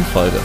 neuen Folge.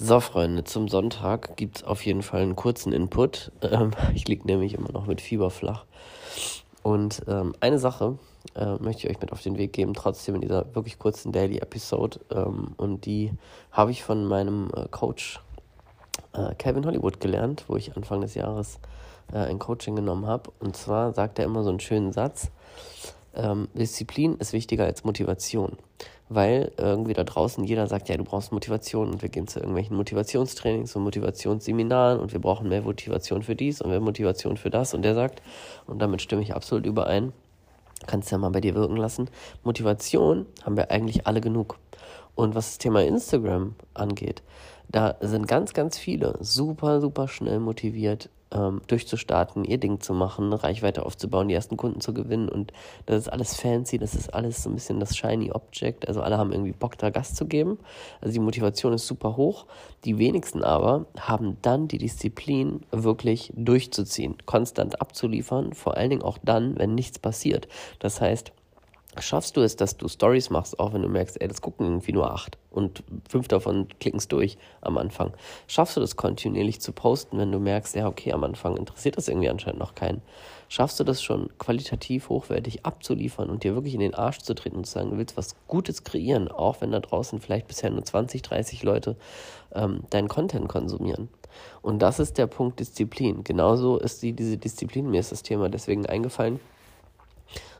So, Freunde, zum Sonntag gibt es auf jeden Fall einen kurzen Input. Ähm, ich liege nämlich immer noch mit Fieber flach. Und ähm, eine Sache äh, möchte ich euch mit auf den Weg geben, trotzdem in dieser wirklich kurzen Daily Episode. Ähm, und die habe ich von meinem äh, Coach äh, Kevin Hollywood gelernt, wo ich Anfang des Jahres äh, ein Coaching genommen habe. Und zwar sagt er immer so einen schönen Satz: ähm, Disziplin ist wichtiger als Motivation. Weil irgendwie da draußen jeder sagt, ja, du brauchst Motivation und wir gehen zu irgendwelchen Motivationstrainings und Motivationsseminaren und wir brauchen mehr Motivation für dies und mehr Motivation für das. Und der sagt, und damit stimme ich absolut überein, kannst ja mal bei dir wirken lassen, Motivation haben wir eigentlich alle genug. Und was das Thema Instagram angeht, da sind ganz, ganz viele super, super schnell motiviert, ähm, durchzustarten, ihr Ding zu machen, Reichweite aufzubauen, die ersten Kunden zu gewinnen. Und das ist alles fancy, das ist alles so ein bisschen das shiny Object. Also alle haben irgendwie Bock, da Gas zu geben. Also die Motivation ist super hoch. Die wenigsten aber haben dann die Disziplin, wirklich durchzuziehen, konstant abzuliefern, vor allen Dingen auch dann, wenn nichts passiert. Das heißt, schaffst du es, dass du Stories machst, auch wenn du merkst, ey, das gucken irgendwie nur acht und fünf davon klicken es durch am Anfang. Schaffst du das kontinuierlich zu posten, wenn du merkst, ja, okay, am Anfang interessiert das irgendwie anscheinend noch keinen. Schaffst du das schon qualitativ hochwertig abzuliefern und dir wirklich in den Arsch zu treten und zu sagen, du willst was Gutes kreieren, auch wenn da draußen vielleicht bisher nur 20, 30 Leute ähm, deinen Content konsumieren. Und das ist der Punkt Disziplin. Genauso ist die, diese Disziplin, mir ist das Thema deswegen eingefallen,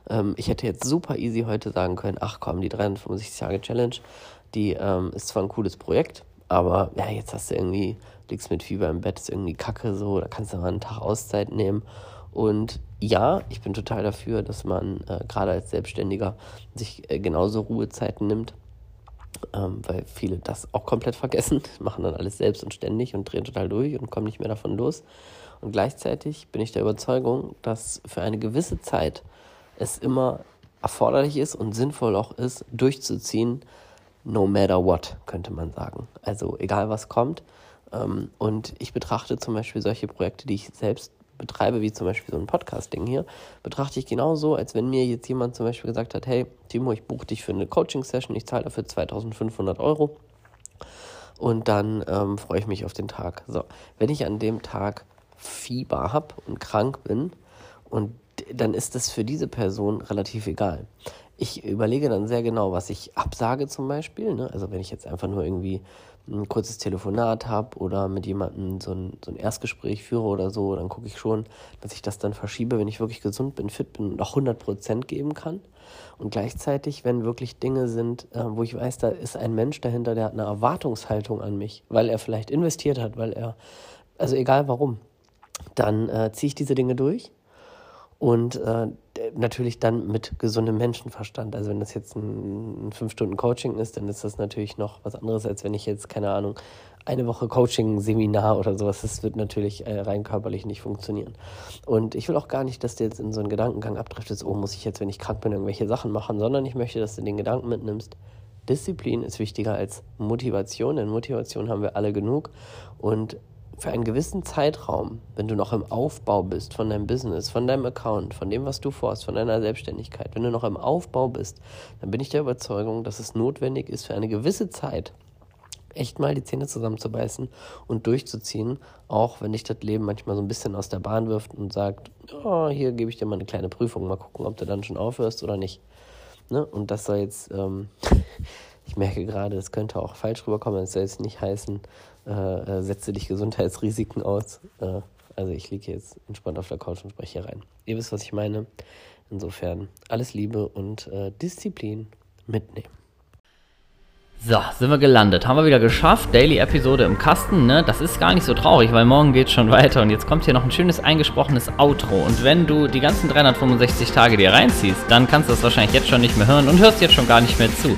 ähm, ich hätte jetzt super easy heute sagen können, ach komm, die 365 Tage Challenge, die ähm, ist zwar ein cooles Projekt, aber ja, jetzt hast du irgendwie, liegst mit Fieber im Bett, ist irgendwie kacke so, da kannst du mal einen Tag Auszeit nehmen. Und ja, ich bin total dafür, dass man äh, gerade als Selbstständiger sich äh, genauso Ruhezeiten nimmt, ähm, weil viele das auch komplett vergessen, machen dann alles selbst und ständig und drehen total durch und kommen nicht mehr davon los. Und gleichzeitig bin ich der Überzeugung, dass für eine gewisse Zeit es immer erforderlich ist und sinnvoll auch ist, durchzuziehen, no matter what, könnte man sagen. Also egal was kommt. Ähm, und ich betrachte zum Beispiel solche Projekte, die ich selbst betreibe, wie zum Beispiel so ein Podcast-Ding hier, betrachte ich genauso, als wenn mir jetzt jemand zum Beispiel gesagt hat, hey, Timo, ich buche dich für eine Coaching-Session, ich zahle dafür 2500 Euro und dann ähm, freue ich mich auf den Tag. So, wenn ich an dem Tag Fieber habe und krank bin und dann ist das für diese Person relativ egal. Ich überlege dann sehr genau, was ich absage zum Beispiel. Ne? Also wenn ich jetzt einfach nur irgendwie ein kurzes Telefonat habe oder mit jemandem so ein, so ein Erstgespräch führe oder so, dann gucke ich schon, dass ich das dann verschiebe, wenn ich wirklich gesund bin, fit bin und auch 100% geben kann. Und gleichzeitig, wenn wirklich Dinge sind, äh, wo ich weiß, da ist ein Mensch dahinter, der hat eine Erwartungshaltung an mich, weil er vielleicht investiert hat, weil er, also egal warum, dann äh, ziehe ich diese Dinge durch und äh, natürlich dann mit gesundem Menschenverstand. Also wenn das jetzt ein, ein fünf Stunden Coaching ist, dann ist das natürlich noch was anderes, als wenn ich jetzt, keine Ahnung, eine Woche Coaching-Seminar oder sowas, das wird natürlich äh, rein körperlich nicht funktionieren. Und ich will auch gar nicht, dass du jetzt in so einen Gedankengang abdriftest, oh, muss ich jetzt, wenn ich krank bin, irgendwelche Sachen machen, sondern ich möchte, dass du den Gedanken mitnimmst, Disziplin ist wichtiger als Motivation, denn Motivation haben wir alle genug. Und für einen gewissen Zeitraum, wenn du noch im Aufbau bist von deinem Business, von deinem Account, von dem, was du vorhast, von deiner Selbstständigkeit, wenn du noch im Aufbau bist, dann bin ich der Überzeugung, dass es notwendig ist, für eine gewisse Zeit echt mal die Zähne zusammenzubeißen und durchzuziehen, auch wenn dich das Leben manchmal so ein bisschen aus der Bahn wirft und sagt, oh, hier gebe ich dir mal eine kleine Prüfung, mal gucken, ob du dann schon aufhörst oder nicht. Ne? Und das soll jetzt, ähm, ich merke gerade, es könnte auch falsch rüberkommen, es soll jetzt nicht heißen, äh, äh, setze dich Gesundheitsrisiken aus. Äh, also ich liege jetzt entspannt auf der Couch und spreche hier rein. Ihr wisst, was ich meine. Insofern alles Liebe und äh, Disziplin mitnehmen. So, sind wir gelandet. Haben wir wieder geschafft. Daily-Episode im Kasten, ne? Das ist gar nicht so traurig, weil morgen geht schon weiter. Und jetzt kommt hier noch ein schönes eingesprochenes Outro. Und wenn du die ganzen 365 Tage dir reinziehst, dann kannst du das wahrscheinlich jetzt schon nicht mehr hören und hörst jetzt schon gar nicht mehr zu.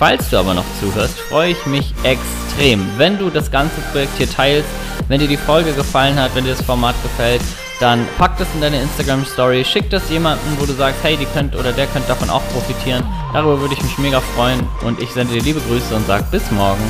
Falls du aber noch zuhörst, freue ich mich extrem, wenn du das ganze Projekt hier teilst, wenn dir die Folge gefallen hat, wenn dir das Format gefällt, dann pack das in deine Instagram Story, schick das jemandem, wo du sagst, hey, die könnt oder der könnte davon auch profitieren. Darüber würde ich mich mega freuen und ich sende dir liebe Grüße und sag bis morgen.